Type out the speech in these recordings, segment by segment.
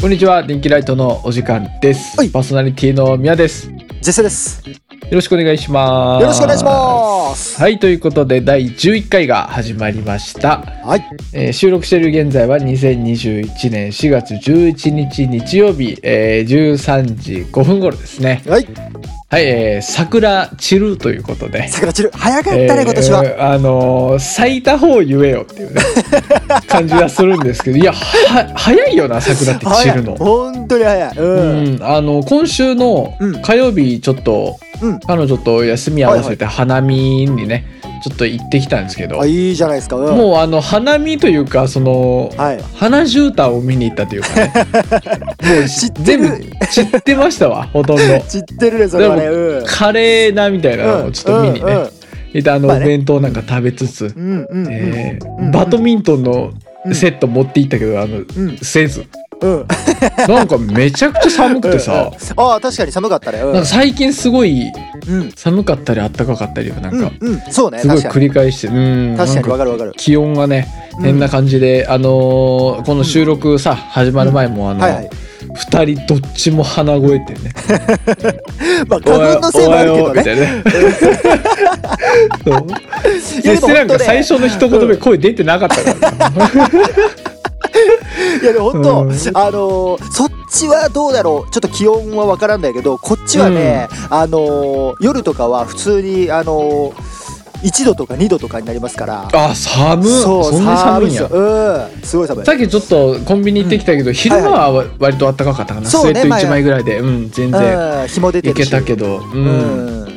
こんにちは、電気ライトのお時間です。はいパーソナリティの宮です。よジェセです。よろしくお願いします。ろしくお願いします。はい、ということで、第11回が始まりました。はい。えー収録している現在は2021年4月11日日曜日、えー13時5分頃ですね。はい。はい、えー桜散るということで。桜散る。早かったね、今年は。えーあのー咲いた方言えよっていうね 感じがするんですけどいやは早いよな桜って散るの本当に早い。うん。うん、あの今週のうん火曜日ちょっと、うん彼女と休み合わせて花見にねちょっと行ってきたんですけど、あ、いいじゃないですか。うん。もうあの花見というかそのはい。花絨毯を見に行ったというかね もう知全部る。散ってましたわほとんど知ってるね、それはね。うん。カレーなみたいなのをちょっと見にね、うんいたあのお弁当なんか食べつつ、バドミントンのうんセット持って行ったけど、あのうんせずうん。なんかめちゃくちゃ寒くてさ、ああ、確かに寒かったね。うんなんか最近すごいうん。寒かったり暖かかったりなんかうん。うん。そうね。すごい。繰り返してうん確かに、わかるわかる。気温がね変な感じで、あのーこの収録さ始まる前もあの、はいはい。二人どっちも鼻声ってね まあ、花粉のせいもあるけどね。そう んか最初の一言目声出てなかったからないやでも本当、うん。あのーそっちはどうだろう。ちょっと気温は分からんだけどこっちはね、あのー夜とかは普通にあのー1度とか2度とかになりますから。あ寒っ。そうそんなに寒いんや。うん。すごい寒い。さっきちょっとコンビニ行ってきたけど、昼間は割と暖かかったかな、そうねスウェット1枚ぐらいで、うん、全然。うん。日も出ていけたけど、うん。うん、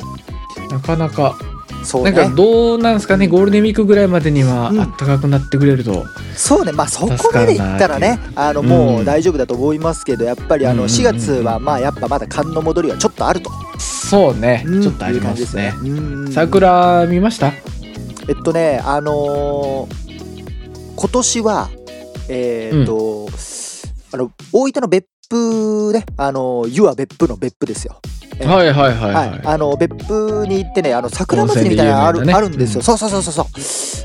なかなかそうね。なんかどうなんですかねゴールデンウィークぐらいまでにはうん。暖かくなってくれると、そうね。まあそこまでいったらねあのう。んもう大丈夫だと思いますけどやっぱりあのうん。うんうん4月はまあやっぱまだ寒の戻りはちょっとあると、そうね、うん。ちょっとありますね。いう感じですね。うん。桜見ました？えっとね、あのー今年は、えーっと、あの、大分の別府ね、あの、湯は別府の別府ですよ。えはいはいはいははい。い、あの別府に行ってねあの桜祭りみたいなのある,、ね。あるんですよ、うん。そうそうそうそう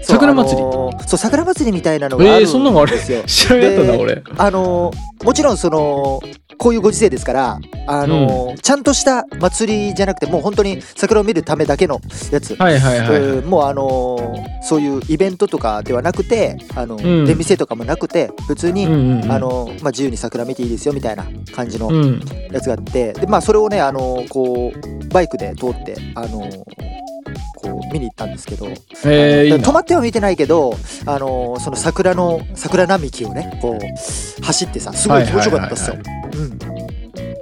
桜祭り？あのーそう桜祭りみたいなのがあるんえー、そんなのあれですよ、知らんやったなで俺あのーもちろんそのこういうご時世ですからあのーちゃんとした祭りじゃなくてもう本当に桜を見るためだけのやつ。はいはいはい、もうあのーそういうイベントとかではなくてあの、ん。出店とかもなくて普通に、うんうんうん。あのーまあ、自由に桜見ていいですよみたいな感じのうん。やつがあってで、まあ、それをね、あのーこうバイクで通って、あの見に行ったんですけど、えー、止まっては見てないけど、あのーその桜の桜並木をねこう走ってさすごい気持ちよかったっすよ。うん。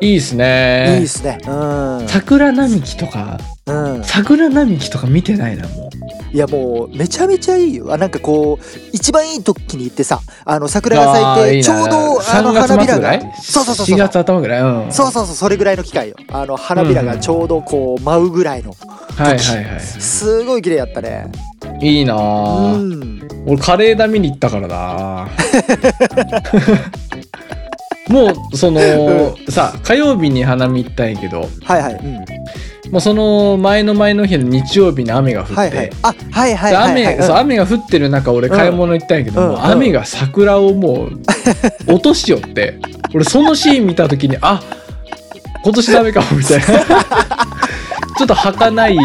いいっすいいねっすね。うん。桜並木とかうん。桜並木とか見てないなもいやもうめちゃめちゃいいよ。あなんかこう一番いい時に行ってさあの桜が咲いてちょうどあの3月花びらが。そうそうそうそう。4月頭ぐらい？うん。そうそうそうそれぐらいの機会よ。あの花びらがちょうどこう舞うぐらいの。はいはいはいすごい綺麗やったね。いいなうあ、ん。俺カレーだ見に行ったからな もうその、さ火曜日に花見行ったんやけど。はいはい、うん、もうその前の前の日の日曜日に雨が降って、はいはい。あはいはいではいはい。雨そう雨が降ってる中俺買い物行ったんやけど、うん。もう雨が桜をもう落としよって 俺そのシーン見た時にあ今年ダメかもみたいな。ちょっと儚い。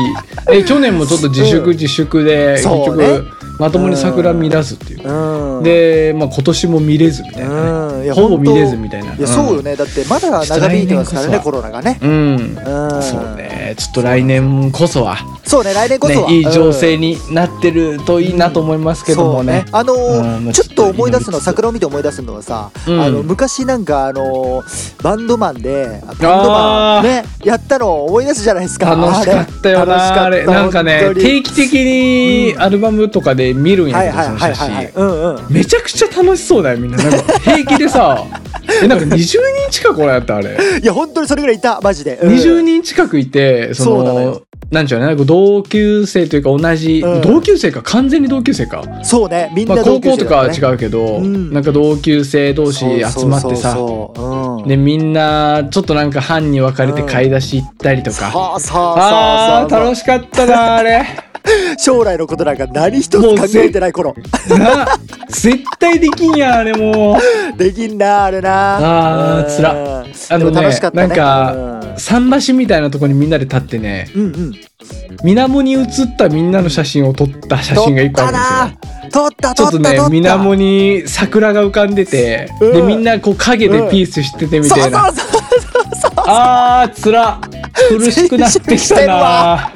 え去年もちょっと自粛うん。自粛で結局まともに桜見らずっていううん。で、まあ、今年も見れずみたいなね、うん。いやほぼ見れず本みたいな。当いやそうよね。だってまだ長引いてますからねコロナがね。うん、うん。そうね。ちょっと来年こそはそうね来年こそは、ね、いい情勢にになってるといいなと思いますけどもね,、あのーうんちょっと思い出すの桜を見て思い出すのはさ、うん。あの昔なんかあのーバンドマンでバンドマンねやったの思い出すじゃないですか。楽しかったよなあれ。なんかね定期的にアルバムとかで見るんやはいけど、その写真うんうん。めちゃくちゃ楽しそうだよみんな。なんか平気でさ えなんか20人近くおらんやったあれ、いや本当にそれぐらいいたマジで、うん。20人近くいてそのなんちゅうのね同級生というか同じ、うん。同級生か？完全に同級生か、そうね。みんまあ、な同級高校とかは違うけど、うん。なんか同級生同士集まってさそう。そうそううん。でみんなちょっとなんか班に分かれて買い出し行ったりとか、そうそうそうそう。あー楽しかったなあれ将来のことなんか何一つ考えてない頃。な絶対できんやんあれもうできんな、あれな。あーつらうんあのね楽しかったね。なんか桟橋みたいなとこにみんなで立ってねうん、うんうん。水面に映ったみんなの写真を撮った写真が一個あるんですよ撮ったちょっとね。水面に桜が浮かんでて、うんでみんなこう影でピースしててみたいな、そうそうそうあーつら苦しくなってきたな。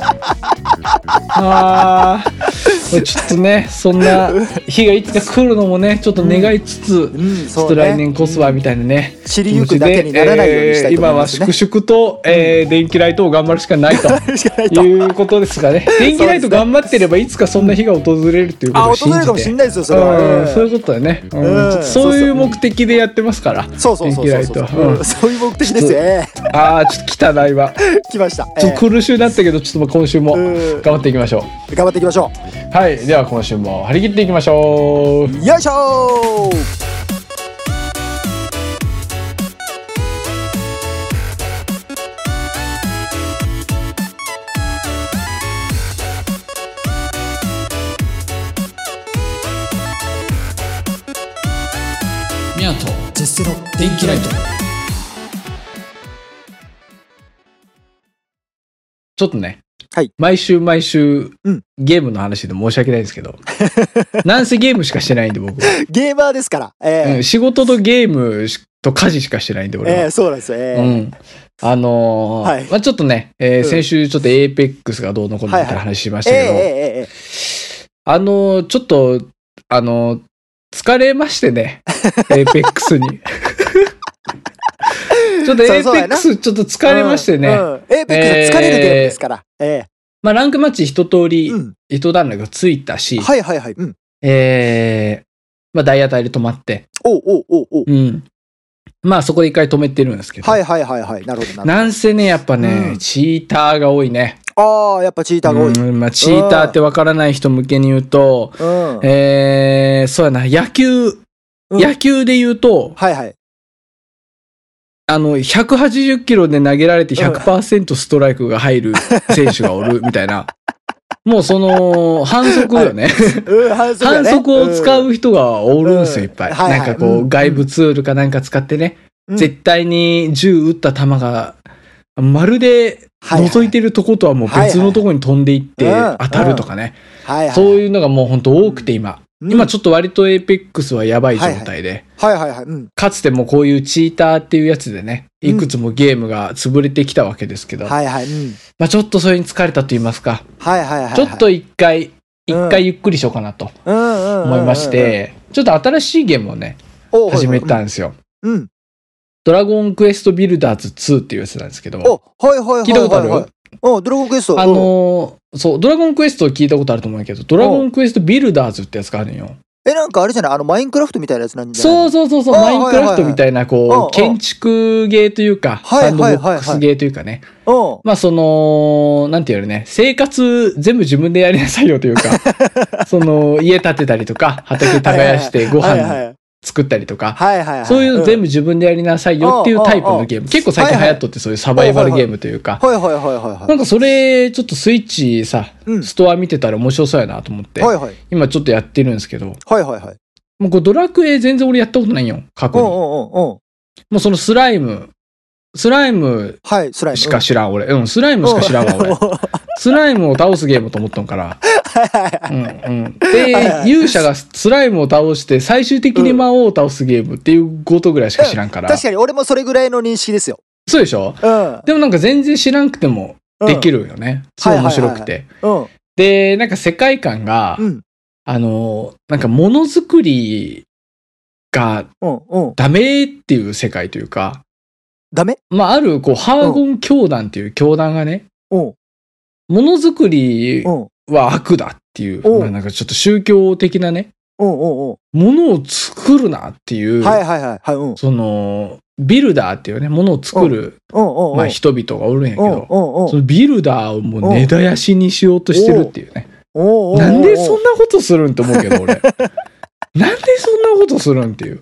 あー ちょっとねそんな日がいつか来るのもねちょっと願いつつ、うん、ちょっと来年こそはみたいなね知りゆくだけにならないようにしたいと思いますね。えー今は粛々と、えー電気ライトを頑張るしかないと いうことですが ね。電気ライト頑張ってればいつかそんな日が訪れるっていうことあ、を信じて訪れるかもしれないですよ、それうんは。そういうことだね、そういう目的でやってますからそうそうそうそう。電気ライト。うん。うん。そういう目的ですよ。えああちょっと汚いわえ来ました。ちょっと苦しゅうなったけどちょっとまあ今週もうん。頑張っていきましょ頑張っていきましょう。はいでは今週も張り切っていきましょうう。よいしょーミヤとジェスの電気ライトちょっとね、はい。毎週毎週、うん。ゲームの話で申し訳ないんですけど。なんせゲームしかしてないんで僕は、ゲーマーですから。ええ。うん。仕事とゲームと家事しかしてないんで俺は、ええそうなんですよ。ええ。うん。あのーはい。まあ、ちょっとね、えーうん。先週ちょっと APEX がどうのこうのみたいな話しましええたけど、あのーちょっと、あのー疲れましてね、APEX に。ちょっとそうそうやな APEX ちょっと疲れましてね。エーペックス疲れるゲームですから。えまあランクマッチ一通えりうん。一段落がついたし、はいはいはい。うん。えー、まあダイヤ帯で止まって、おうおうおうおううん。まあそこで一回止めてるんですけど、はいはいはいはい。なるほどなるほど。なんせね、やっぱね、うんチーターが多いね。ああ、やっぱチーターが多い。うんまあ、チーターってわからない人向けに言うと、うん。えー、そうやな、野球、うん野球で言うと、はいはい。あの、180キロで投げられて100%ストライクが入る選手がおるみたいな。もうその、反則よね。うん、反則を使んう人がおるんすよ、いっぱい。なんかこう、うん。外部ツールかなんか使ってね、うん。絶対に銃撃った球が、まるで覗いてるとことはもう別のとこに飛んでいって当たるとかね。そういうのがもう本当多くて今。うん今ちょっと割とエイペックスはやばい状態で。はいはいはい。うん。かつてもこういうチーターっていうやつでね、うんいくつもゲームが潰れてきたわけですけど、はいはい。うん。まあちょっとそれに疲れたと言いますか、はいはいはい。ちょっと一回、うん一回ゆっくりしようかなと思いまし、て、ちょっと新しいゲームをね、お始めたんですよ。うん。ドラゴンクエストビルダーズ2っていうやつなんですけど、お、はいはいはいはい。聞いたことある？はいお、ドラゴンクエスト。あのーそう、ドラゴンクエスト聞いたことあると思うけど、ドラゴンクエストビルダーズってやつがあるんよ。え、なんかあれじゃない？あの、マインクラフトみたいなやつなんじゃない？そうそうそうそう、あマインクラフトみたいな、うんこう、うん建築ゲーというか、はいサンドボックスゲーというかね。うん。まあその、なんていうのね、生活全部自分でやりなさいよというか、その、家建てたりとか、畑耕してご飯作ったりとか、はいはいはい。そういうの全部。部自分でやりなさいよっていうタイプのゲーム。結構最近流行っとってそういうサバイバルゲームというか、はいはいはいはいはなんかそれ、ちょっとスイッチさ、うんストア見てたら面白そうやなと思ってい。、はいはい。今ちょっとやってるんですけど、もはいはいはい。うこれドラクエ全然俺やったことないよ、過去に。うんうんう。もうそのスライム、スライムはい、スライム。しか知らん、俺。うん、スライムしか知らんわ、俺。はスライムを倒すゲームと思ったんから。うんうん。で、勇者がスライムを倒して、最終的に魔王を倒すゲームっていうことぐらいしか知らんから。確かに俺もそれぐらいの認識ですよ。そうでしょ？うん。でもなんか全然知らんくてもできるよね。すごい面白くて。うん。で、なんか世界観が、うん。あの、なんかものづくりがうん。うん。ダメっていう世界というか、ダメ？まあ、ある、こう、ハーゴン教団っていう教団がね、うん。ものづくりうん。は悪だっていう、おうまあなんかちょっと宗教的なね。ものを作るなっていう、はいはいはい。はい。うん。その、ビルダーっていうね、ものを作る。まあ人々がおるんやけうんど、そのビルダーをもう根絶やしにしようとしてるっていうね。なんでそんなことするんって思うけど、俺。なんでそんなことするんっていう。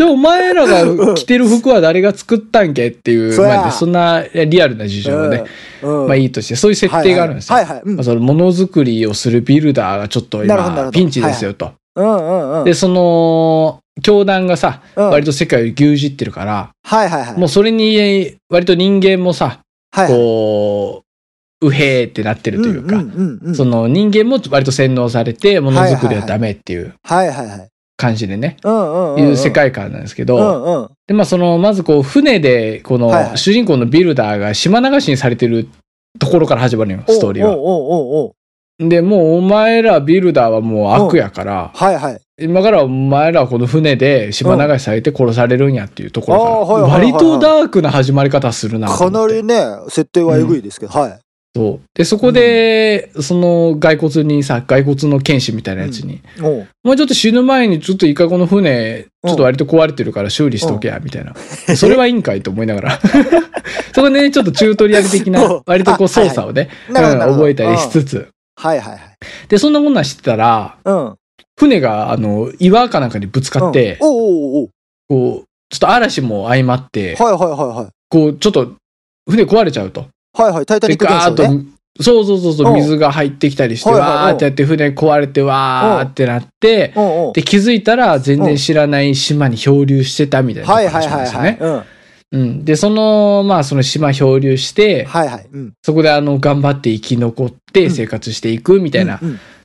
じゃあお前らが着てる服は誰が作ったんけっていう、そまあね、そんなリアルな事情をね、うん。まあいいとして、そういう設定があるんですよ。はいはい。まあ、そのものづくりをするビルダーがちょっと今ピンチですよと。うんうんうん。で、その、教団がさ、うん割と世界を牛耳ってるから、はいはいはい。もうそれに、割と人間もさ、はいはい、こう、うへーってなってるというか、んうんうんうんその人間も割と洗脳されて、ものづくりはダメっていうはいはいはい。感じでね。いう世界観なんですけど、うんうん。で、まあその、まずこう、船で、この主人公のビルダーが島流しにされてるところから始まるのよ、ストーリーは。で、もうお前らビルダーはもう悪やから、はいはい。今からお前らはこの船で島流しされて殺されるんやっていうところから、割とダークな始まり方するなとかなりね、設定はえぐいですけど、はい。そう。で、そこで、その骸骨にさ、骸骨の剣士みたいなやつに、おうもうちょっと死ぬ前にちょっとイカゴの船、ちょっと割と壊れてるから修理しとけや、みたいな。それはいいんかいと思いながら。そこでね、ちょっとチュートリアル的 う、なん割とこう操作をね、うん覚えたりしつつ。はいはいはい。で、そんなこんなんしてたら、うん。船が、あの、岩かなんかにぶつかって、うんおうおうおうこう、ちょっと嵐も相まって、はいはいはいはい。こう、ちょっと、船壊れちゃうと。はいはい、タイタニで、ック現象ね。、そうそうそうそうう、ん水が入ってきたりして、はいはいわーってやって、船壊れて、わーってなって、うんうん。で、気づいたら全然知らない島に漂流してたみたいなはい話はいはいはい。なんですよね。うん。うん。で、その、まあ、その島漂流して、はいはい。うん。そこであの、頑張って生き残って生活していくみたいな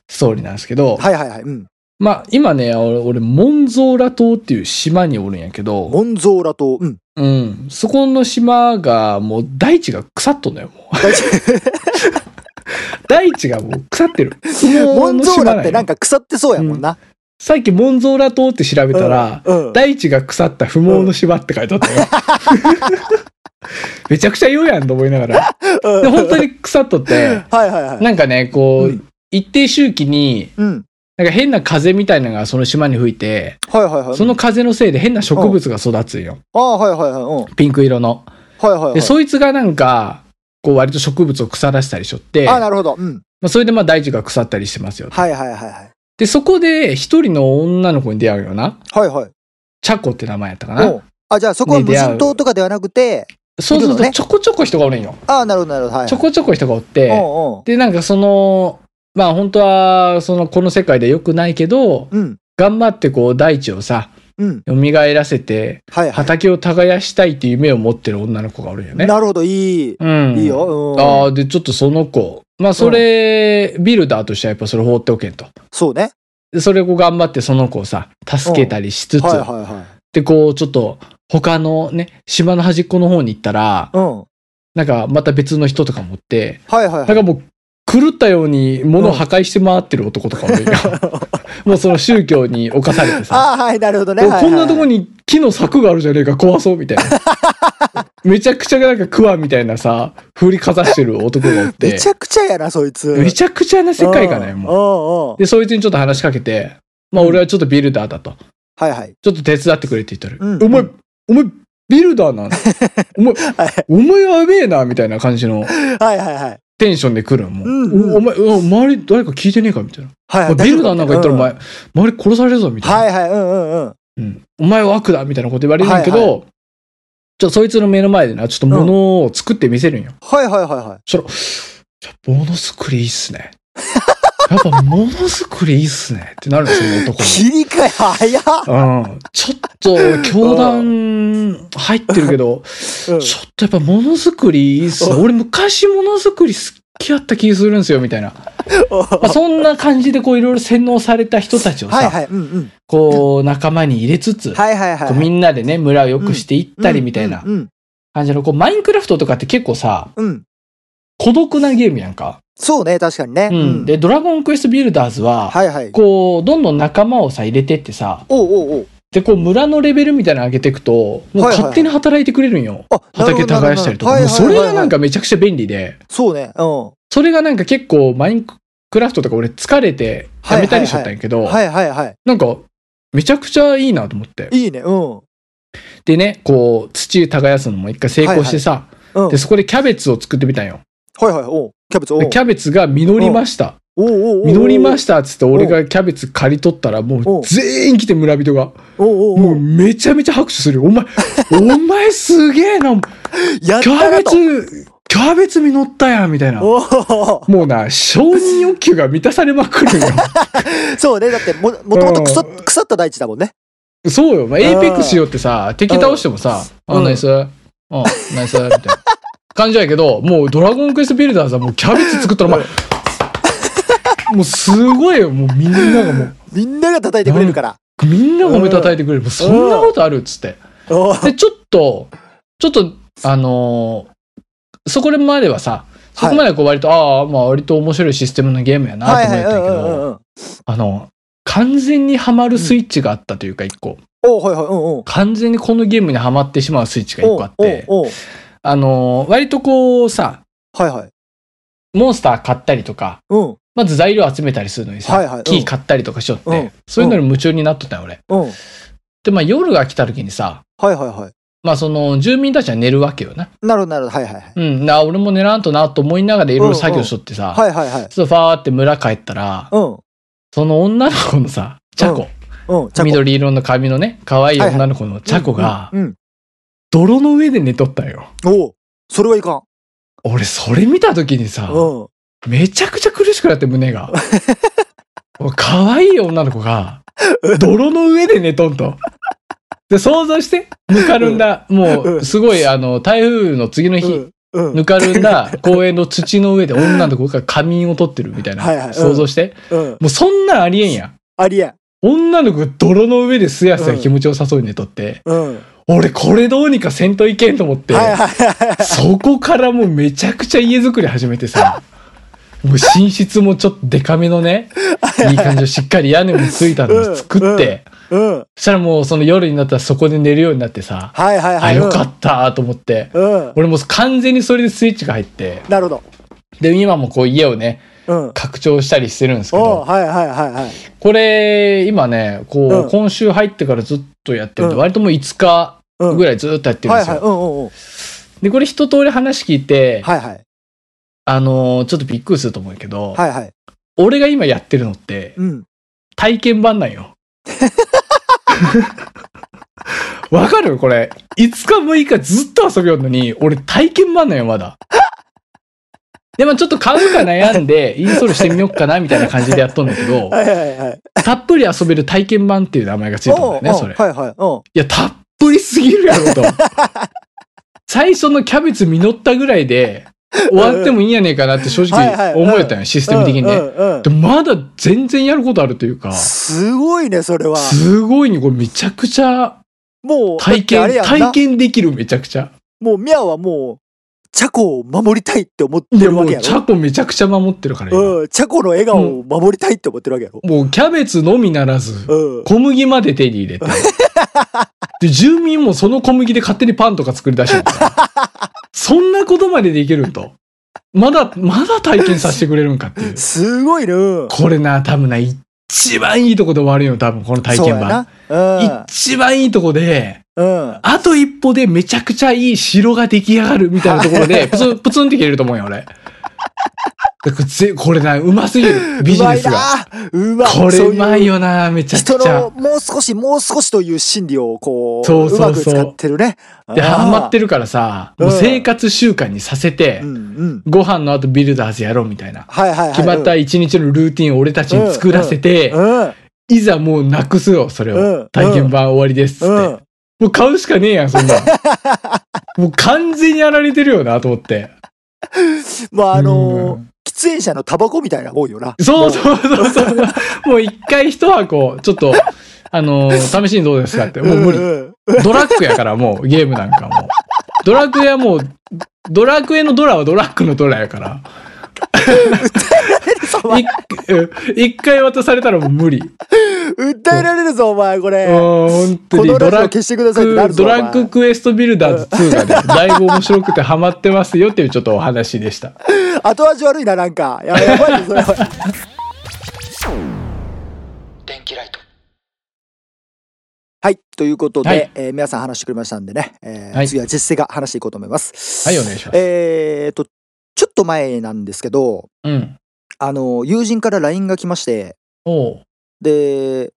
ストーリーなんですけど、はいはいはい。うん。まあ、今ね、俺、俺モンゾーラ島っていう島におるんやけど、モンゾーラ島。うん。うん。そこの島が、もう大地が腐っとんだよ、もう。大地がもう腐ってる。夫 モンゾーラってなんか、か腐ってそうやもんな。さっきモンゾーラ島って調べたら、うん。大地が腐った不毛の島って書いてあったよ。めちゃくちゃ言うやんと思いながら。うんで、本当に腐っとって、はいはいはい。なんかね、こう、うん一定周期に、うん。なんか変な風みたいなのがその島に吹いて、はいはいはい。その風のせいで変な植物が育つんよ。ああ、はいはいはい。ピンク色の。はいはい。で、そいつがなんか、こう割と植物を腐らせたりしとって、ああ、まなるほど。うん。あ、それでまあ大地が腐ったりしてますよ。はいはいはいはい。で、そこで一人の女の子に出会うよな。はいはい。チャコって名前やったかう。なんあ、じゃあそこは無人島とかではなくて、そうそうそう、ねちょこちょこ人がおるんよ。ああ、なるほどなるほど。はい。ちょこちょこ人がおっうんて、うん。で、なんかその、まあ本当は、その、この世界で良くないけど、うん。頑張ってこう大地をさ、うん。蘇らせて、はいは畑を耕したいっていう夢を持ってる女の子がおるよい。ね。なるほど、いい。うん。いいよ。うん。ああ、で、ちょっとその子。まあ、それ、ビルダーとしてはやっぱそれ放っておけんと。そうね。で、それを頑張ってその子をさ、助けたりしつつ、はいはいはで、こう、ちょっと、他のね、島の端っこの方に行ったら、い。うん。なんか、また別の人とかもおって、はいはいはい。なんかもう、狂ったように物を破壊して回ってる男とかもいるよ。もうその宗教に侵されてさ。ああ、はい、なるほどね。こんなとこに木の柵があるじゃねえか、壊そうみたいな。めちゃくちゃなんかクワみたいなさ、振りかざしてる男がおって。めちゃくちゃやな、そいつ。めちゃくちゃな世界観だよ、もう。で、そいつにちょっと話しかけて、まあうん俺はちょっとビルダーだと。はいはい。ちょっと手伝ってくれって言ったら、うんお前、お前、ビルダーなん お前、はいお前やべえな、みたいな感じのはいはいはい。テンションで来るのもう、うんうんおお前、お周り誰か聞いてねえかみたいな。はいはい。ビルダーなんか言ったらおう前、周り殺されるぞ、みたいな。はいはい、うんうんうん。うんお前は悪だ、みたいなこと言われるんだけど、はいちょっとそいつの目の前でな、ちょっと物を作ってみせるんよ。はいはいはいはい。そしたら、やっぱ物作りいいっすね。やっぱ物作りいいっすね。ってなるんですよ、男も。切り替え早っ。うんちょっと、教団入ってるけど、うんちょっとやっぱものづくりいいっすね。うん俺昔ものづくり好きやった気するんですよ、みたいな。まあ、そんな感じでこういろいろ洗脳された人たちをさ、はいはい。うんうん。こう仲間に入れつつ、はいはいはい。こうみんなでね、村を良くしていったりみたいなうん感じの、こうマインクラフトとかって結構さ、うん。うん。孤独なゲームやんか。そうね、確かにね。うん。で、ドラゴンクエストビルダーズは、はいはい。こう、どんどん仲間をさ、入れてってさ、おうおうおう。で、こう、村のレベルみたいなの上げていくと、もう勝手に働いてくれるんよ。あ、畑耕したりとか。それがなんかめちゃくちゃ便利で、そうね。うん。それがなんか結構マインクラフトとか俺疲れてやめたりしとったんやけど、はいはいはい。なんかめちゃくちゃいいなと思って。いいね。うん。でね、こう土耕すのも一回成功してさ、うん。で、そこでキャベツを作ってみたんよ。はいはい。おうキャベツ、キャベツが実りました。実りましたっつって俺がキャベツ刈り取ったらもおう全員来て村人が。もうめちゃめちゃ拍手するよ。お前、お前すげえな。キャベ。ツ、キャベツ実ったやんみたいな。もうな、承認欲求が満たされまくるよ。そうね。だっても、もともと腐った大地だもんね。そうよ。まあ、エイペックスしようってさ、敵倒してもさ、あ、うんナイス。うん、ナイス。みたいな感じやけど、もうドラゴンクエストビルダーズはもうキャベツ作ったら、お前、もうすごいよ。もうみんながもう、みんなが叩いてくれるから。みんなが褒めたたいてくれる。もうそんなことあるっつって。で、ちょっと、ちょっと、あのーそこまではさ、そこまではこう割と、ああ、まあ割と面白いシステムのゲームやなとはいはい。思ったけど、ん。あの、完全にハマるスイッチがあったというか一個。おうはいはい。うんうん。完全にこのゲームにハマってしまうスイッチが一個あって、あのー割とこうさ、はいはい。モンスター買ったりとか、うん。まず材料集めたりするのにさ、はいはいうんキー買ったりとかしよって、うんそういうのに夢中になっとったよ、俺。うん。で、まあ夜が来た時にさ、はいはいはい。まあその住民たちは寝るわけよな。なるほどなるほど。はいはいはい。うん、な俺も寝らんとなと思いながらいろいろ作業しとってさ、はいはいはい。ちょっとファーって村帰ったら、うん。その女の子のさ、チャコ、うん。ちゃんと緑色の髪のね、可愛い女の子のチャコが、うん。泥の上で寝とったよ。うんおうそれはいかん。俺、それ見た時にさ、うん。めちゃくちゃ苦しくなって胸が。可愛い女の子が、泥の上で寝とんと。で、想像して、ぬかるんだ、もう、うんすごい、あの、台風の次の日、うん。うん。ぬかるんだ公園の土の上で女の子が仮眠を取ってるみたいな。はいはいうん想像して。うん。もうそんなんありえんやん。ありえん。女の子が泥の上ですやすや気持ちよさそうに寝とって、うん。俺これどうにかせんといけんと思って。そこからもうめちゃくちゃ家作り始めてさ、もう寝室もちょっとデカめのね、いい感じのしっかり屋根もついたのを作って、うん。そしたらもうその夜になったらそこで寝るようになってさ、あ、はいはいはい。よかったと思って、うん。俺もう完全にそれでスイッチが入って、なるほど。で、今もこう家をね、うん。拡張したりしてるんですけど、はいはいはいはい。これ、今ね、こう、うん今週入ってからずっとやってるんで、うん割ともう5日うん。ぐらいずっとやってるんですよ。はいはい。うんうんうん。で、これ一通り話聞いて、はいはい。あのーちょっとびっくりすると思うけど、はいはい。俺が今やってるのって、うん。体験版なんよ。わかる？これ。5日6日ずっと遊びよるのに、俺体験版なんよ、まだ。でもちょっと買うか悩んで、インストールしてみようかな、みたいな感じでやっとんだけど、はいはいはい。たっぷり遊べる体験版っていう名前がついたんだよね、それ。はいはい。うん。いや、たっぷりすぎるやろと。最初のキャベツ実ったぐらいで、終わってもいいんやねえかなって正直思えたんよ、システム的にね。でまだ全然やることあるというか、すごいね、それは。すごいね、これめちゃくちゃもう、体験、体験できるめちゃくちゃ。もう、ミャはもう、チャコを守りたいって思ってるわけやろ？チャコめちゃくちを守ってるから今うん、チャコの笑顔を守りたいって思ってるわけやろ？もうキャベツのみならず、うん。小麦まで手に入れて。で、住民もその小麦で勝手にパンとか作り出してるから。そんなことまでできるんと。まだ、まだ体験させてくれるんかっていう。すごいね。うんこれな、多分な、一番いいとこで終わるよ、多分、この体験版。一番いいとこで、うん。うん。あと一歩でめちゃくちゃいい城が出来上がるみたいなところで、プツン、プツンって切れると思うよ、俺。これな、うますぎる。ビジネスが。うまい。これうまいよ。よな、めちゃく人ちゃの。もう少し、もう少しという心理をこう、そうそうそうまく使ってるね。で、ハマってるからさ、もう生活習慣にさせてう、んうん。ご飯の後ビルダーズやろうみたいな。はいはいはい。決まった一日のルーティンを俺たちに作らせて、うん。うん。いざもうなくすよ、それうんを。体験版終わりですって。うん。もう買うしかねえやん、そんなん。もう完全にやられてるよな、と思って。まああのーうん喫煙者のタバコみたいなもんよな。そうそうそうそう。もう一回一箱、ちょっと、あのー試しにどうですかって。もう無理。んんドラッグやからもう、ゲームなんかもう。ドラクエはもう、ドラクエのドラはドラッグのドラやから。一回渡されたらもう無理。訴えられるぞ、お前、これ。本当このラジオにドラッ消してくださいってなるグ、ぞ。ドラッグクエストビルダーズ2がね、だいぶ面白くてハマってますよっていうちょっとお話でした。後味悪いな、なんか。ややばいね、それは。電気ライト。はい。ということで、はいえー皆さん話してくれましたんでね、えーはい次は実践が話していこうと思います。はい、お願いします。えーと、ちょっと前なんですけど、うん。あの、友人から LINE が来まして、おうで、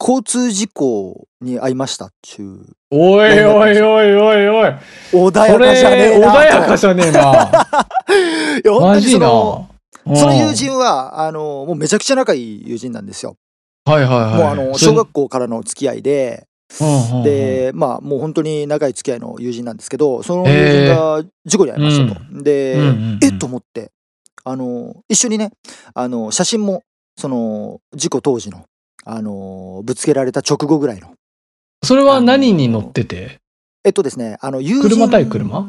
交通事故に遭いましたっちゅう。おいおいおいおいおい。穏やそかじゃねれ、えなと。穏やかじゃねえな。マジな。その、友人は、あの、もうめちゃくちゃ仲いい友人なんですよ。はいはいはい。もうあの、小学校からの付き合いで、で、まあ、もう本当に長い付き合いの友人なんですけど、その友人が事故に遭いましたと。で、えっと思って、あの、一緒にね、あの、写真も、その、事故当時の、あの、ぶつけられた直後ぐらいの。それは何に乗ってて？えっとですね、あの、友人。車対車？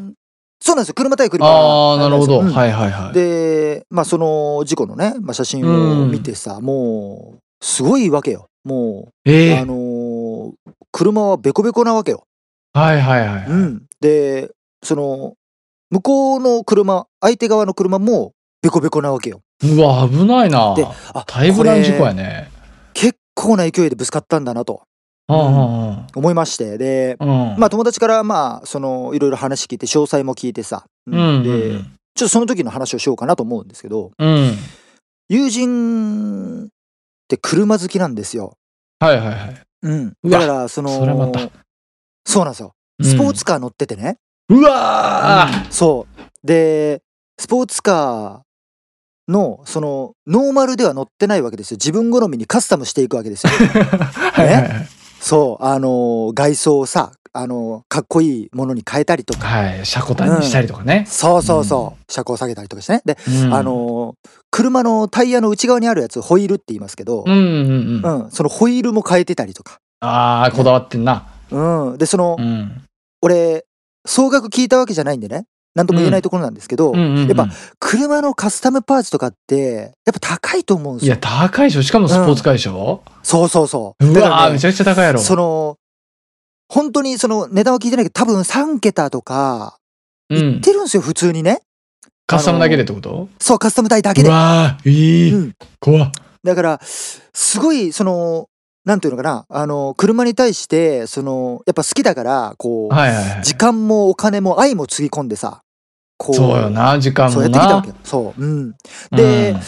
そうなんですよ、車対車。ああ、なるほど。うんはいはいはい。で、まあ、その事故のね、まあ、写真を見てさ、もう、すごいわけよ。もう、ええあのー車はベコベコなわけよ。はいはいはい。うん。で、その、向こうの車、相手側の車もベコベコなわけよ。うわ、危ないな。であ、タイブラン事故やね。結構な勢いでぶつかったんだなとうんうん思いまして。で、うん。うん。まあ友達からまあ、その、いろいろ話聞いて、詳細も聞いてさ。うんで、ちょっとその時の話をしようかなと思うんですけど、うん。友人って車好きなんですよ。はいはいはい。うん。だから、その、それまたそうなんですよ。スポーツカー乗っててね。うわーそう。で、スポーツカーの、その、ノーマルでは乗ってないわけですよ。自分好みにカスタムしていくわけですよ。はいはいはい。そう。あのー、外装をさ、あのー、かっこいいものに変えたりとか。はい。車庫単にしたりとかね。そうそうそう。車高下げたりとかしてね。で、うんあ、のー、車のタイヤの内側にあるやつ、ホイールって言いますけどう、んうんうん。うん、そのホイールも変えてたりとか。ああ、こだわってんな。うん。で、そのう、ん。俺、総額聞いたわけじゃないんでね。なんとも言えないところなんですけど、うんうんうんやっぱ車のカスタムパーツとかって、やっぱ高いと思うんですよいや、。高いでしょ？しかもスポーツカーでしょ。そうそうそう。うわーめちゃくちゃ高いやろ。その、本当にその値段は聞いてないけど、多分3桁とか、うんいっ。てるんですよ、普通にね。カスタムだけでってこと？そう、カスタム代だけうで。わーいい。うん怖っだから、すごい、その、なんていうのかな、あの、車に対して、その、やっぱ好きだから、こう、はいはいはい。時間もお金も愛もつぎ込んでさ、こう、そうよな、時間そう。やってきたわけよ。そう。うん。で、うん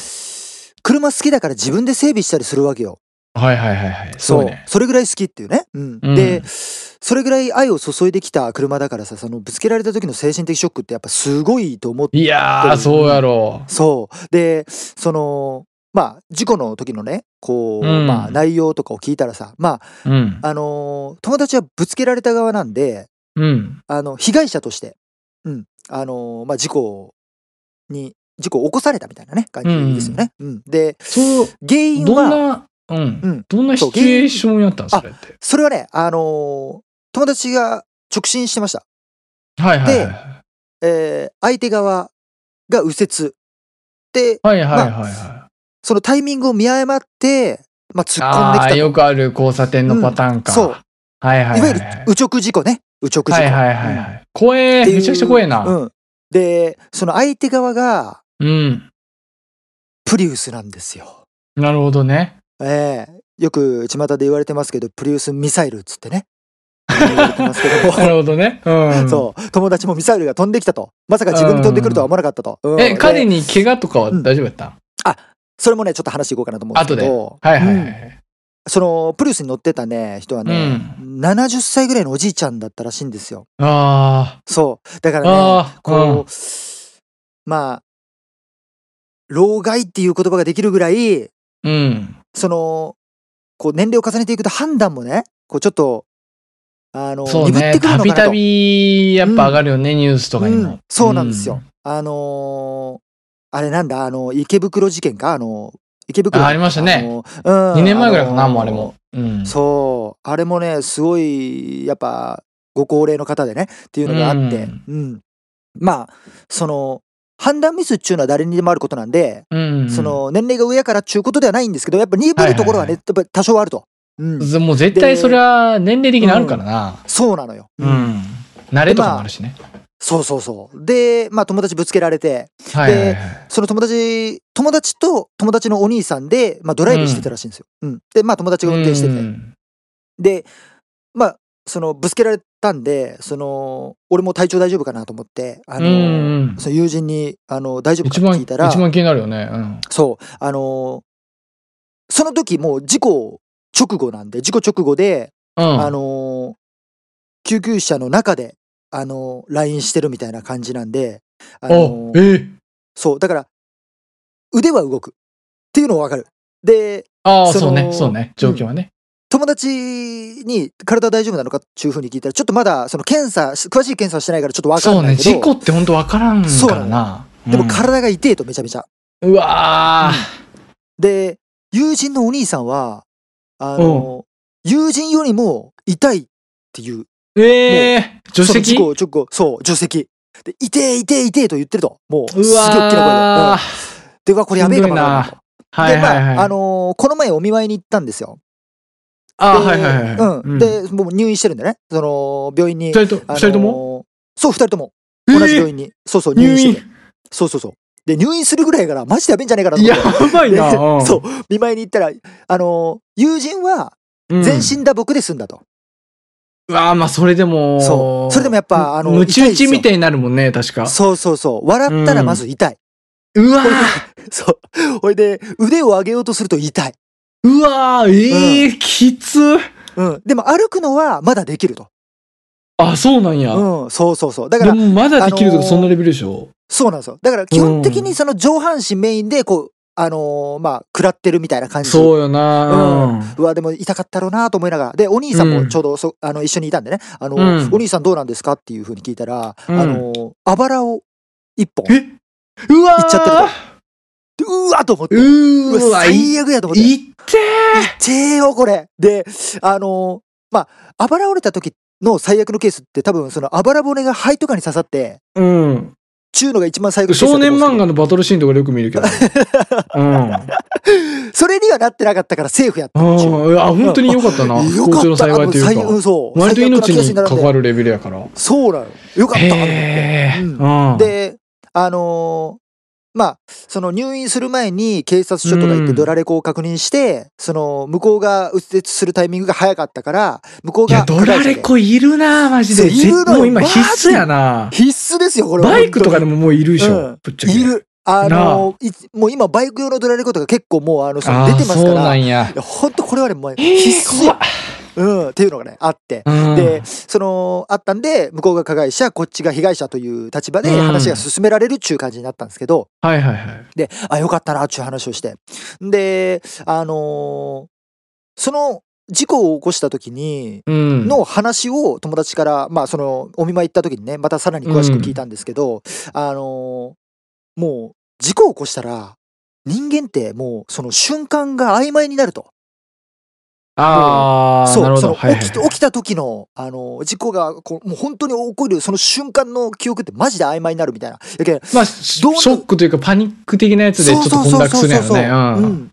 車好きだから自分で整備したりするわけよ。はいはいはいはい。そそううね。それぐらい好きっていうね。うん。うんで、それぐらい愛を注いできた車だからさ、そのぶつけられた時の精神的ショックってやっぱすごいと思って。いやー、そうやろそう。で、その、まあ、事故の時のね、こう、うんまあ、内容とかを聞いたらさ、まあ、う。うん。あのー友達はぶつけられた側なんで、うん。あの、被害者として、うん、あのーまあ、事故に、事故を起こされたみたいなね、感じですよね。うん。で、そう、原因どんは、な、うんうん。どんなシチュエーションやったんそれって。それはね、あのー友達が直進してました。はいはいはい。えー相手側が右折。で、はいはいはいはい。そのタイミングを見誤って、まあ、突っ込んできああー、たと。よくある交差点のパターンか。うんそう。はいはいはい。いわゆる右直事故ね。右直事故。はいはいはいはい。怖えめちゃくちゃ怖えな。うん。で、その相手側がうん。プリウスなんですよ。なるほどね。ええよく巷で言われてますけど、プリウスミサイルっつってね。言われてますけどなるほどね。うん。そう。友達もミサイルが飛んできたと。まさか自分に飛んでくるとは思わなかったと。うんえ、彼でに怪我とかは大丈夫やったん？それもね、ちょっと話いこうかなと思うんですけど。はいはいはうんい。その、プリウスに乗ってたね、人はね、70歳ぐらいのおじいちゃんだったらしいんですよ。あそう。だかあ。らね、ああ。こう、まあ、老害っていう言葉ができるぐらい、うん。その、こう年齢を重ねていくと判断もね、こうちょっと、あの、そうねたびた。びやっぱ上がるよね、ニュースとかにもうん。そうなんですよ。あのーあれなんだ、あの、池袋事件か？あの、池袋？あありましたね。うん。2年前ぐらいかな、あのーもうあれも。うん。そう。あれもね、すごい、やっぱ、ご高齢の方でね、っていうのがあって、ううんん。まあ、その、判断ミスっていうのは誰にでもあることなんで、うん。そ、の、年齢が上やからっちゅうことではないんですけど、やっぱ鈍るところはね、はいやっぱ多少あると。うん。もう絶対それは年齢的にあるからな。そうなのよ。う。ん。慣れとかもあるしね。そうそうそう。で、まあ友達ぶつけられて、はいはいはい。その友達、友達と友達のお兄さんで、まあドライブしてたらしいんですよ。うん。で、まあ友達が運転してて。うんで、まあ、そのぶつけられったんで、その、俺も体調大丈夫かなと思って、あの、うんうんその友人に、あの、大丈夫かって聞いたら、一番気になるよね。うん。そう、あの、その時もう事故直後なんで、事故直後で、うん。あの、救急車の中で、あの、LINE してるみたいな感じなんで、ああ、のえーそう、だから、腕は動くっていうのはわかる。で、ああ、そうね、そうね、状況はね。友達に体大丈夫なのかっていうふうに聞いたら、ちょっとまだその検査、詳しい検査はしてないからちょっとわかそうね、んないけど、事故って本当わからんからな。でもうん体が痛えとめちゃめちゃ。うわで、友人のお兄さんは、あの、友人よりも痛いっていう。ーええ助手席？直後、そう、助手席。で、痛え痛え痛えと言ってると。もう、うすげえ大きな声で。わうんで、うわ、これやべえかもなと。はいはいで、まはい。あ、あのーこの前お見舞いに行ったんですよ。あではいはいはい。うん。で、もう入院してるんでね。その、病院に。二人と、あのー二人とも？そう、二人とも。えー同じ病院に。そうそう、入院してる。そうそうそう。で、入院するぐらいやから、マジでやべえんじゃねえかなと思やって。ばいな。そう、見舞いに行ったら、あのー友人はうん全身打撲で済んだと。うわあ、まあそれでも。そうそれでもやっぱあのムチ打ちみたいになるもんね、確か。そうそうそう。笑ったらまず痛い。うわ そう。ほいで、腕を上げようとすると痛い。ーうわーええきつ。うん。でも歩くのはまだできると。あ、そうなんや。うん、そうそうそう。だから、でもまだできるとあのーかそんなレベルでしょ？そうなんですよ。だから基本的にその上半身メインで、こう、あのーまあ、食らってるみたいな感じ。そうよな。うんうわ、でも痛かったろうなと思いながら。で、お兄さんもちょうどそ、あの、一緒にいたんでね。あの、うんお兄さんどうなんですかっていうふうに聞いたら、うんあの、あばらを一本。え？うわーいっちゃってるでうわと思って。ううわ最悪やと思って。いっててえよ、これ。で、あのまあ、あばら折れた時の最悪のケースって多分、そのあばら骨が肺とかに刺さって、ーうん。中のが一番最悪のケースだ少年漫画のバトルシーンとかでよく見るけど。うん。それにはなってなかったからセーフやったあ本当に良かったな。不よかの幸いというか。そう。割と命に関わるレベルやから。そうなの。よかったと思って。へえ。うんうん。で、あのーまあ、その入院する前に警察署とか行ってうんドラレコを確認して、その向こうが右折するタイミングが早かったから、向こうがいや、ドラレコいるな、マジで。いるのよもう今必須やな。必須ですよ、これはバイクとかでももういるでしょうん。ぶっちゃけ。いる。あのもう今バイク用のドラレコとか結構もうあのその出てますから。そうないんや。や、ほんとこれはね、もうえー必須や。うん、っていうのがね、あって。うんで、その、あったんで、向こうが加害者、こっちが被害者という立場でうん話が進められるっちゅう感じになったんですけど、はいはいはい。で、あ、よかったな、っちゅう話をして。で、あのーその事故を起こした時に、うん。の話を友達から、まあ、その、お見舞い行った時にね、またさらに詳しく聞いたんですけど、あのーもう、事故を起こしたら、人間ってもう、その瞬間が曖昧になると。ああ、そう。そのはいはい起き起きた時の、あの、事故がこう、もう本当に起こる、その瞬間の記憶ってマジで曖昧になるみたいな。やけんまあ、ショックというかパニック的なやつでちょっと混濁するんやろね。ううんん。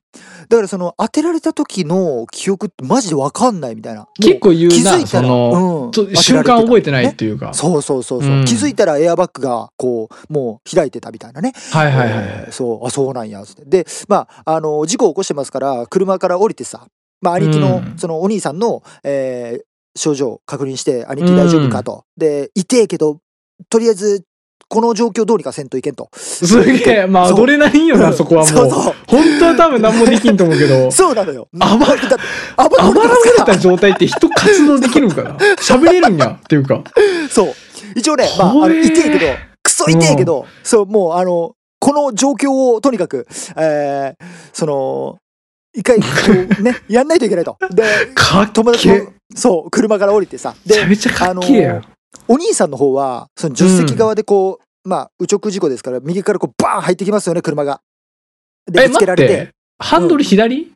だからその当てられた時の記憶ってマジでわかんないみたいな。結構言うな、気づいたら、うんと瞬間覚えてないっていうか。そうそうそうそう、うん気づいたらエアバッグがこうもう開いてたみたいなね。はいはいはいえーそうあそうなんやつって。でまああの事故を起こしてますから車から降りてさ、まあ兄貴の、うんそのお兄さんの、えー症状を確認して兄貴大丈夫かと。で痛えけどとりあえずこの状況どうにかせんといけんと。すげえ、まあ、アドレナリンよな、うんそこはもう。そうそう本当は多分何もできんと思うけど、そうなのよ。あばだあばあばら折れたた状態って人活動できるんかな喋れるんやっていうか。そう。一応ね、まあ、あの、怖え痛いけど、クソ痛いけど、そう、もう、あの、この状況をとにかく、えー、その、一回、こうね、やんないといけないと。で、かっ友達けも、そう、車から降りてさ。で、めちゃめちゃかっけえやん。お兄さんの方は、その助手席側でこう、まあ、右直事故ですから、右からこう、バーン入ってきますよね、車が。で、え、ぶつけられ。てて。ハンドル左？い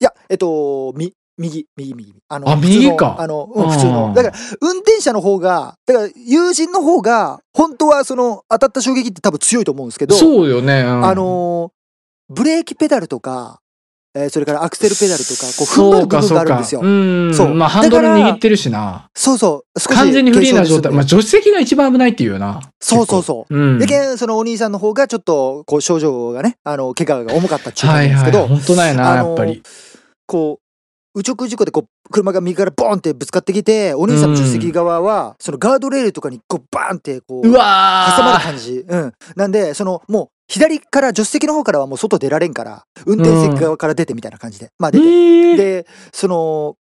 や、えっと、み、右、右、右。あの、あ普通の右かあの、うん、普通うの。んだから、運転者の方が、だから、友人の方が、本当はその、当たった衝撃って多分強いと思うんですけど、そうよね。うんあのーブレーキペダルとか、えーそれからアクセルペダルとか、こう、踏ん張る部分があるんですよ。そううん。そうまあ、ハンドル握ってるしな。そう少し完全にフリーな状態。まあ、助手席が一番危ないっていうよな。そうそうそう。う。うん。でけん、そのお兄さんの方がちょっと、こう、症状がね、あの、怪我が重かったっていうなんですけど、本当だよな、あのやっぱり。こう、右直事故でこう車が右からボーンってぶつかってきてお兄さんの助手席側はそのガードレールとかにこうバーンってこうう挟わまるー感じ。うん。なんで、その、もう、左から、助手席の方からはもう外出られんから、運転席側から出てみたいな感じで。まあ出て。えーで、その、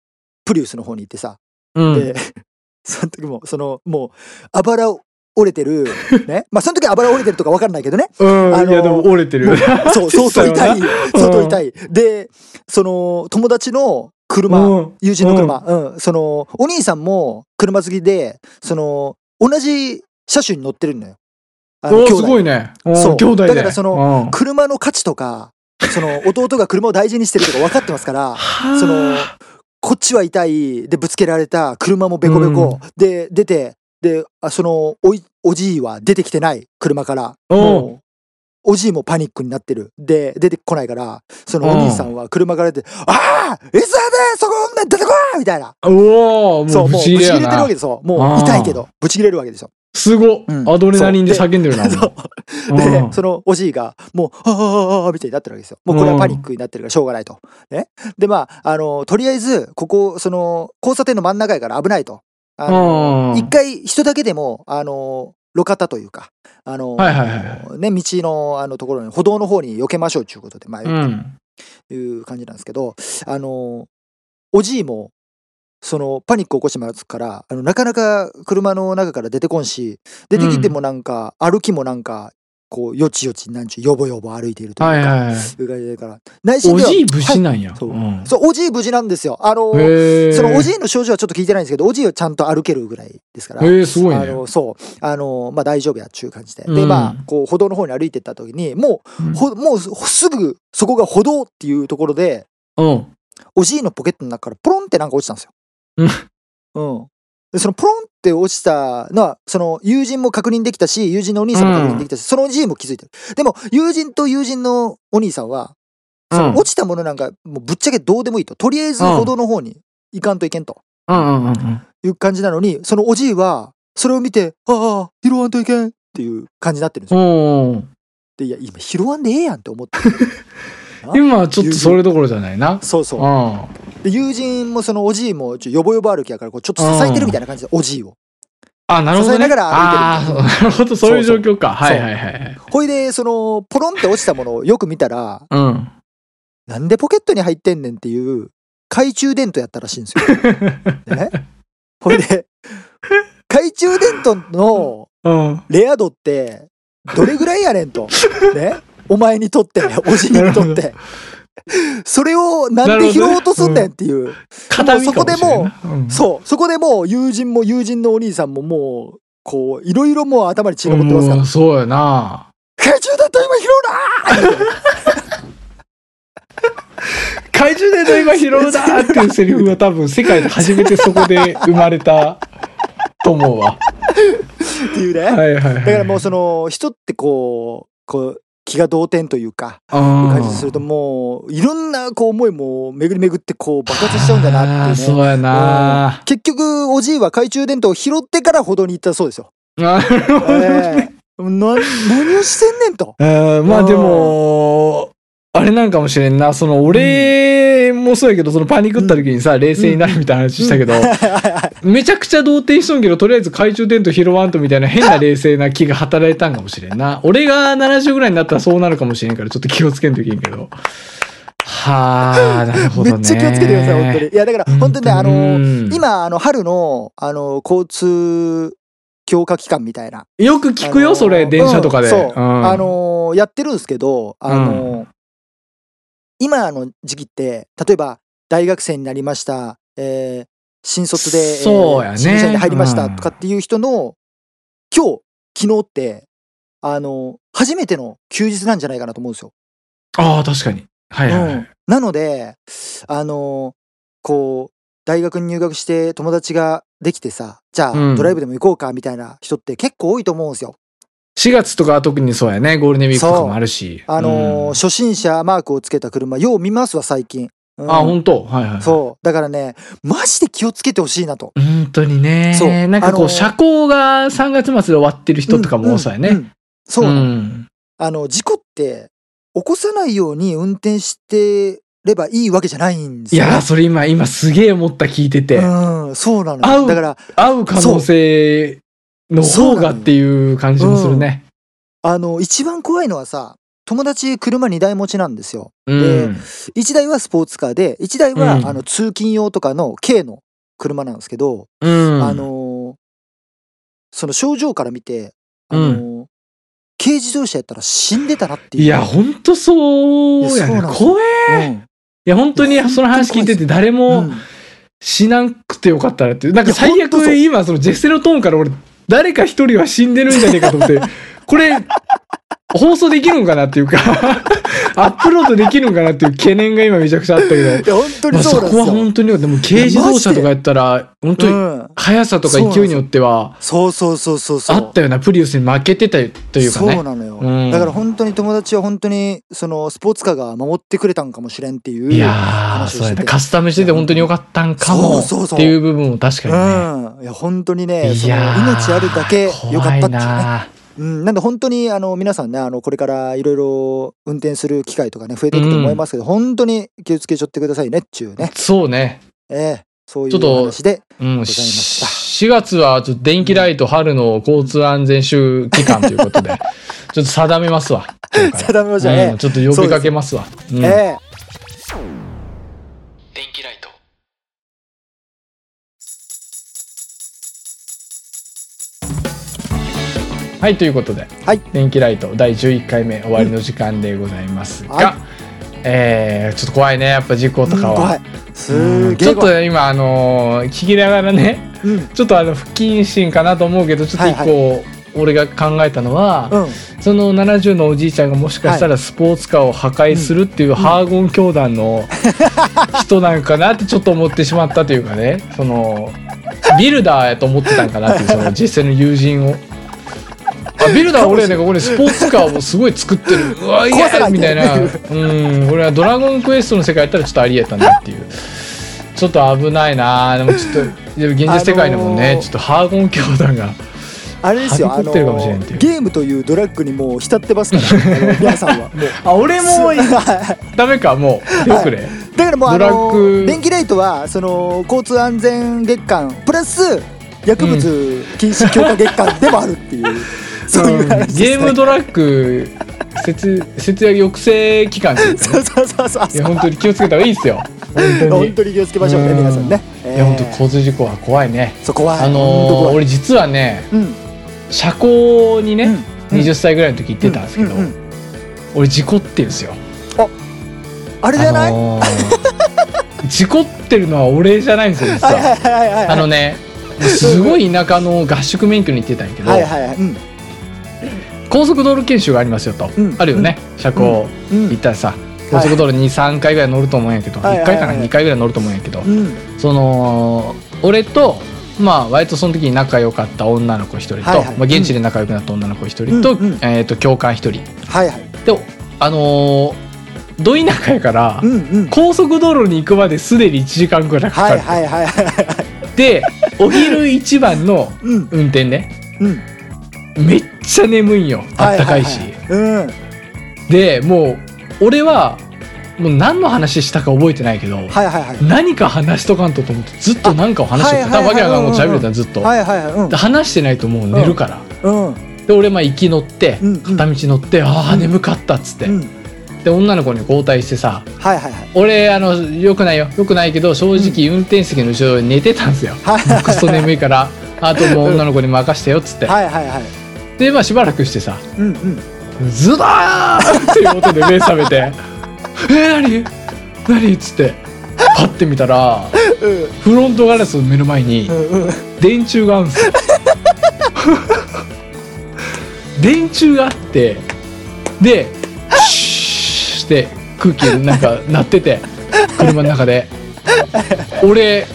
プリウスの方に行ってさ、うんで、その時も、その、もう、あばら折れてる、ね。まあその時あばら折れてるとか分かんないけどね。うん、あのいやでも折れてるよね。そう、相当痛い。相当い。痛い。で、その、友達の車、うん友人の車、うん、その、お兄さんも車好きで、その、同じ車種に乗ってるのよ。すごいね。うんそう兄弟で。だからそのうん、車の価値とか、その、弟が車を大事にしてるとか分かってますから、その、こっちは痛い、で、ぶつけられた、車もベコベコ、で、出て、で、あその、おい、おじいは出てきてない、車から。おうもう、おじいもパニックになってる。で、出てこないから、そのお兄さんは車から出て、ああいつだでそこ女出てこいみたいな。おおそう、もうぶち切れてるわけ。ですよ。もう、痛いけど、ぶち切れるわけですよ。すごっうんアドレナリンで叫んでるな。でう、んそのおじいが、もう、ああ、みたいになってるわけですよ。もうこれはパニックになってるからしょうがないと。ね。で、まあ、あの、とりあえず、ここ、その、交差点の真ん中やから危ないと。あのうん一回、人だけでも、あの、路肩というか、あの、ね、道の、あの、ところに、歩道の方に避けましょうということで、まあ、うん。いう感じなんですけど、あの、おじいも、そのパニックを起こしてますから、あのなかなか車の中から出てこんし、出てきてもなんか、歩きもなんか、こう、よちよち、なんちゅう、よぼよぼ歩いているというか、はいはいはい。いう感じだから、内心では、おじい無事なんや。そううんそう、おじい無事なんですよ。あの、そのおじいの症状はちょっと聞いてないんですけど、おじいはちゃんと歩けるぐらいですから。すごいね。あのそうあのまあ大丈夫やっちゅう感じで、でうんまあこう歩道の方に歩いてった時にもうんうほもうすぐそこが歩道っていうところでうん。おじいのポケットの中からポロンってなんか落ちたんですよ。うん。でそのポロンって落ちたのはその友人も確認できたし友人のお兄さんも確認できたし、そのおじいも気づいてる。でも友人と友人のお兄さんはそのうん落ちたものなんかもうぶっちゃけどうでもいいととりあえず歩道の方に行かんといけんとうんうんうんうん。いう感じなのにそのおじいはそれを見て「ああ拾わんといけん」っていう感じになってるんですよ。おーでいや今拾わんでええやんって思って 今はちょっとそれどころじゃないな。そうそううん。で友人もそのおじいもちょよぼよぼ歩きやからこうちょっと支えてるみたいな感じでおじいを。あ、なるほど、ね。支えながらあ歩いてるなるほど、そういう状況か。はいはいはい。ほいでそのポロンって落ちたものをよく見たらうん。なんでポケットに入ってんねんっていう懐中電灯やったらしいんですよ。ね、ほいで懐中電灯のうん。レア度ってどれぐらいやねんと。ねお前にとっておじいにとって。それをなんで拾おうとすんねんっていう。片身かもしれんなうんそう、そこでもう友人も友人のお兄さんももう、こう、いろいろもう頭に血が残ってますからうん。そうやな。懐中電灯今拾うな 怪獣で今拾うだーっていうセリフは多分世界で初めてそこで生まれたと思うわ。っていうね。はいはいはい。だからもうその、人ってこう、こう、気が動転というか、あいうー感じするともう、いろんなこう思いも巡り巡ってこう爆発しちゃうんだなっていうね。そうやな。結局、おじいは懐中電灯を拾ってから歩道に行ったそうですよ。なるほど何をしてんねんと。えーまあでも、あれなんかもしれんな。その、俺もそうやけど、そのパニックった時にさ、冷静になるみたいな話したけど、めちゃくちゃ動転しとんけど、とりあえず懐中電灯拾わんとみたいな変な冷静な気が働いたんかもしれんな。俺が70ぐらいになったらそうなるかもしれんから、ちょっと気をつけんといけんけど。はあ、なるほどね。めっちゃ気をつけてください、本当に。いや、だから、本当にね、あの、うん今、あの、春の、あの、交通強化期間みたいな。よく聞くよ、それ、電車とかで。うんそう。んあ、の、やってるんですけど、あの、今の時期って、例えば、大学生になりました、えー新卒で、え新入社員で入りましたうんとかっていう人の、今日、昨日って、あの、初めての休日なんじゃないかなと思うんですよ。ああ、確かに。はいはいなので、あのこう、大学に入学して友達ができてさ、じゃあうんドライブでも行こうかみたいな人って結構多いと思うんですよ。4月とかは特にそうやね。ゴールデンウィークとかもあるし。あのうん初心者マークをつけた車、よう見ますわ、最近。うんあ、本当？はいはい。そう。だからね、マジで気をつけてほしいなと。本当にね。そうなんかこう、あのー車高が3月末で終わってる人とかもそうやね。んんそうなの、ん。あの、事故って起こさないように運転してればいいわけじゃないんですいよ、ね。やーそれ今今すげえ思った聞いてて、うん、そうなの合うよ。だから、会う可能性の方がっていう感じもするね。あの、一番怖いのはさ、友達車2台持ちなんですよ。うん。で1台はスポーツカーで、1台は、うんあの通勤用とかの軽の車なんですけど、うん。あのーその症状から見て、あの軽自動車やったら死んでたなっていう。いや、ほんとそうやね。怖え。うん、いや、本当にその話聞いてて誰うもん死なくてよかったなっていう。なんか最悪今そのジェステロトーンから俺誰か一人は死んでるんじゃねえかと思って、これ放送できるんかなっていうか、アップロードできるんかなっていう懸念が今めちゃくちゃあったけど。いや、本当まあ、そこはにそうなんですよ。本当に、でも軽自動車とかやったら、本当にうん、速さとか勢いによっては、そうそうそうそうそう。あったようなプリウスに負けてたというかそうね。なのよ、うんだから本当に友達は本当にそのスポーツカーが守ってくれたんかもしれんっていういやそうやね。カスタムしてて本当によかったんかもっていう部分も確かにね。うんいや本当にね命あるだけよかったっていうねなうん、なんで本当にあの皆さんねあのこれからいろいろ運転する機会とかね増えていくと思いますけど、本当に気をつけちゃってくださいねっちゅうね、そうね。ええそういうちょっと話でうん、ございました。4月はちょっと電気ライト春の交通安全週期間ということで、ちょっと定めますわ。定めましょう。ねうん、ちょっと呼びかけますわ。うん。ええ。電気ライト。はい、ということで、はい。電気ライト第11回目終わりの時間でございますが、はい。えーちょっと怖いね、やっぱ事故とかは。すうん。ちょっと今、あのー聞きながらね、うん。ちょっとあの不謹慎かなと思うけど、ちょっと一個、俺が考えたのは、うん。その70のおじいちゃんがもしかしたらスポーツカーを破壊するっていうハーゴン教団の 人なんかなってちょっと思ってしまったというかねそのビルダーやと思ってたんかなっていうその 実際の友人を。あビルダーは俺ねここでスポーツカーをすごい作ってる。うわいやみたいな。うん俺はドラゴンクエストの世界やったらちょっとありえたなっていう。ちょっと危ないな。でもちょっとでも現実世界でもね、あのーちょっとハーゴン教団があれですよあのゲームというドラッグにもう浸ってますから 皆さんは。あ俺も ダメかもう。よくね、だからもうあの電気ライトはその交通安全月間プラス薬物禁止強化月間でもあるっていう、そういう話です、ね、ゲームドラッグ節 節約抑制期間ね。そうそうそうそう。いや本当に気をつけた方がいいですよ。本当に。気をつけましょうねうん。皆さんね、いや本当交通事故は怖いね。そう怖い。あのー俺実はねうん。車高にね、うん。20歳ぐらいの時行ってたんですけど、うんうんうん。俺事故ってんですよ。あれじゃない、あのー 事故ってるのは俺じゃないんですよ実は。あのねすごい田舎の合宿免許に行ってたんやけど、はいはいはい。うん高速道路研修がありますよと、うん。あるよね。車高。うん。行ったらさ高速道路23回ぐらい乗ると思うんやけど、はい1回かなはいはい。2回ぐらい乗ると思うんやけど、うん。その俺とまあ割とその時に仲良かった女の子一人と、まあ、現地で仲良くなった女の子一人と,、えー、と教官一人。はいはい。であのーど田舎やから、高速道路に行くまですでに1時間ぐらいかかる、でお昼一番のうん。運転ね。うんめっちゃ眠いんよあったかいし、うん。でもう俺はもう何の話したか覚えてないけど、はいはいはい。何か話しとかんとと思ってずっと何かを話してた。あはいはいはい。わけわかんもう喋れたのずっと、はいはいはい。うん。で話してないともう寝るから、うん。で俺まあ行き乗って片道乗って、ああうん。眠かったっつって、うん。で女の子に交代してさはいはいはい。俺あのよくないよ。よくないけど正直運転席の後ろで寝てたんですよ、クソ眠いから。あともう女の子に任してよっつって、はいはいはいでまあしばらくしてさうんうん。ズダーっていう音で目覚めて 「えー、何？何?」っつってパッて見たらフロントガラスの目の前にうんうん。うん電柱があるんですよ。電柱があってでシューって空気なんか鳴ってて車の中で。俺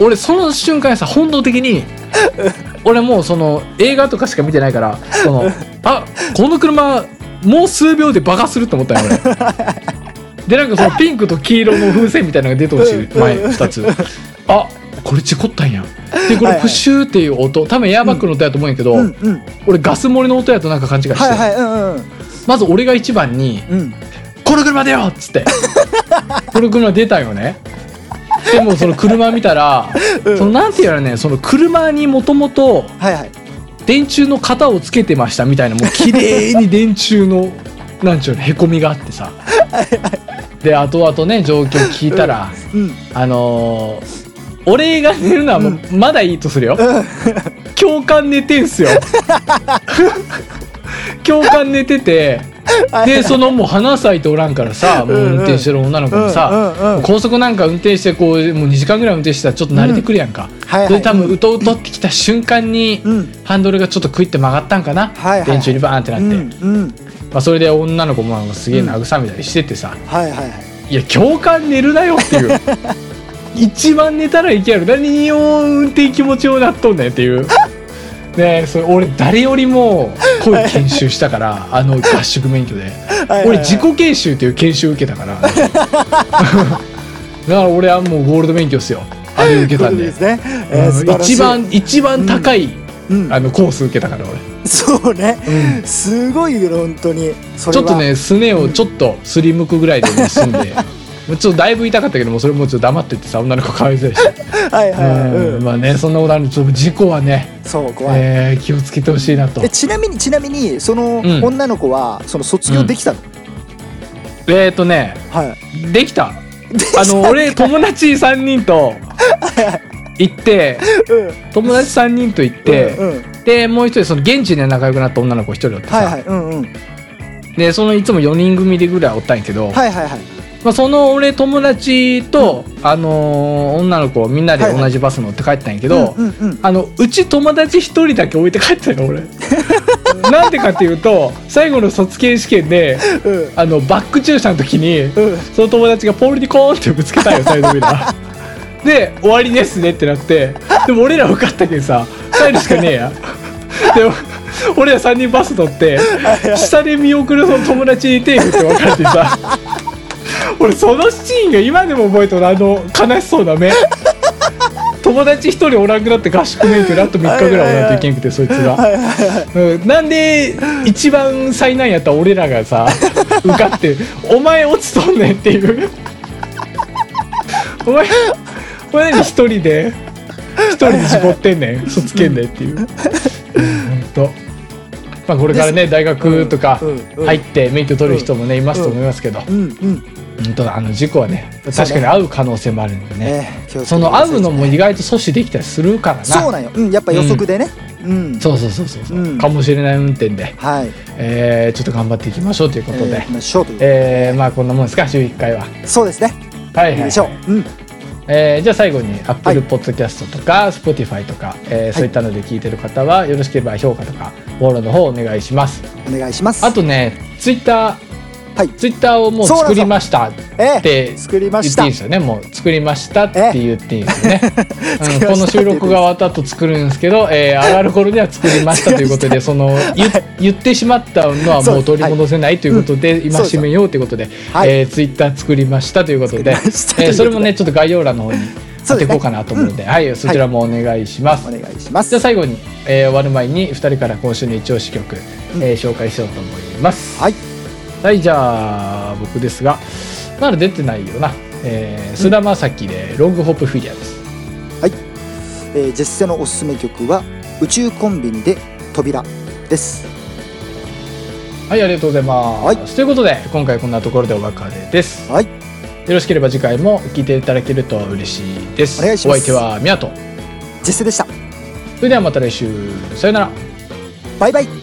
俺その瞬間さ本能的に 俺もうその映画とかしか見てないからその あこの車もう数秒で爆発すると思ったよ俺。でなんかそのピンクと黄色の風船みたいなのが出てほしい前2つ。あこれ事故ったんや。でこれプシューっていう音多分エアバッグの音やと思うんやけど、うんうん。俺ガス漏れの音やとなんか勘違いして、はいはいうんうんまず俺が一番にうん「この車でよ!」っつって。この車出たよねでもその車見たら、うん。そのなんていうのねその車にもともと電柱の型をつけてましたみたいなもう綺麗に電柱のなんちゅうのへこみがあってさ。で後々ね状況聞いたら、うん。あのー俺が寝るのはまだいいとするよ、教官寝てんすよ 教官寝てて でそのもう花咲いておらんからさもう運転してる女の子もさ、高速なんか運転してこうもう2時間ぐらい運転してたらちょっと慣れてくるやんか、で多分うとうとってきた瞬間に、うん。ハンドルがちょっとクイって曲がったんかな、電柱にバーンってなって、まあ、それで女の子もすげえ慰めたりしててさ、はいや教官寝るなよっていう。一番寝たらいけやろ何を運転気持ちようなっとんねんっていう ねそれ俺誰よりも 濃い研修したからあの合宿免許で。俺自己研修っていう研修受けたから。だから俺はもうゴールド免許っすよ。あれ受けたんで。ね、えー一番一番高い、うん。あのコース受けたから俺、そうね。うん。すごいよ本当に。ちょっとねすねをちょっとすりむくぐらいでね済んでもうちょっとだいぶ痛かったけどもそれもうちょっと黙ってってさ女の子かわいそうやし。はいはいはい、うん、うん。まあねそんなことあるんでちょっと事故はね、そう怖い、えー気をつけてほしいなと。えちなみにちなみにそのうん。女の子はその卒業できたの、えっ、とねはい。できた。あの俺友達3人と行ってうん。友達3人と行って、うんうん。でもう一人その現地で仲良くなった女の子1人おってさ、はいはいうんうん。でそのいつも4人組でぐらいおったんやけど、はいはいはいまあ、その俺友達と、あのー女の子みんなで同じバス乗って帰ったんやけど、うんうんうん。あのうち友達一人だけ置いて帰ったよ俺。なんでかっていうと最後の卒検試験でうん。あのバック駐車の時にうん。その友達がポールにコーンってぶつけたよサイドミラーで終わりですねってなってでも俺ら受かったけどさ帰るしかねえや。でも俺ら3人バス乗って下で見送るその友達に手振って別れてさ俺そのシーンが今でも覚えてるあの悲しそうな目。友達一人おらんくなって合宿免許であと3日ぐらいおらんといけんくてそいつが、うん、なんで一番災難やった俺らがさ受かってお前落ちとんねんっていう。お前お前何一人で一人で事故ってんねん。卒検でっていう。本当まあこれからね大学とかうんうん入って免許取る人もねいますと思いますけど。うんうん本当あの事故はね確かに合う可能性もあるんでね。ねその合うのも意外と阻止できたりするからな。そうなんよ、うん、やっぱ予測でね。うん、そうそうそうそうそう、うん。かもしれない運転で、はい。えーちょっと頑張っていきましょうということで、ええーまあこんなもんですか？週1回は。そうですね。はいはい、う。うん。えーじゃあ最後には Apple い Podcast とか Spotify とか、えーそういったので聞いてる方はよろしければ評価とかフォローの方お願いします。お願いします。あとね Twitter はい。ツイッターをもう作りましたっえてー、作り言っていいですよね。もう 作りましたって言っていいんですよね、この収録が終わった後作るんですけど、えー上がる頃には作りましたということでその言言ってしまったのはもう取り戻せないということで、今しめようということで、はい。えーツイッター作りましたということで、えーそれもねちょっと概要欄の方にそうですね。貼っていこうかなと思うので、はいそちらもお願いします。お願いします。じゃあ最後に、えー終わる前に2人から今週の一押し曲、うん。えー紹介しようと思います。はいはい、じゃあ僕ですがまだ出てないよなえー菅、田将暉でロングホップフィギュアです。えー、ジェッセのおすすめ曲は宇宙コンビニで扉ですはい、ありがとうございます。はいということで今回こんなところでお別れです。はいよろしければ次回も聞いていただけると嬉しいです。お願いしますお相手はミヤト。ジェでしたそれではまた来週さよなら。バイバイ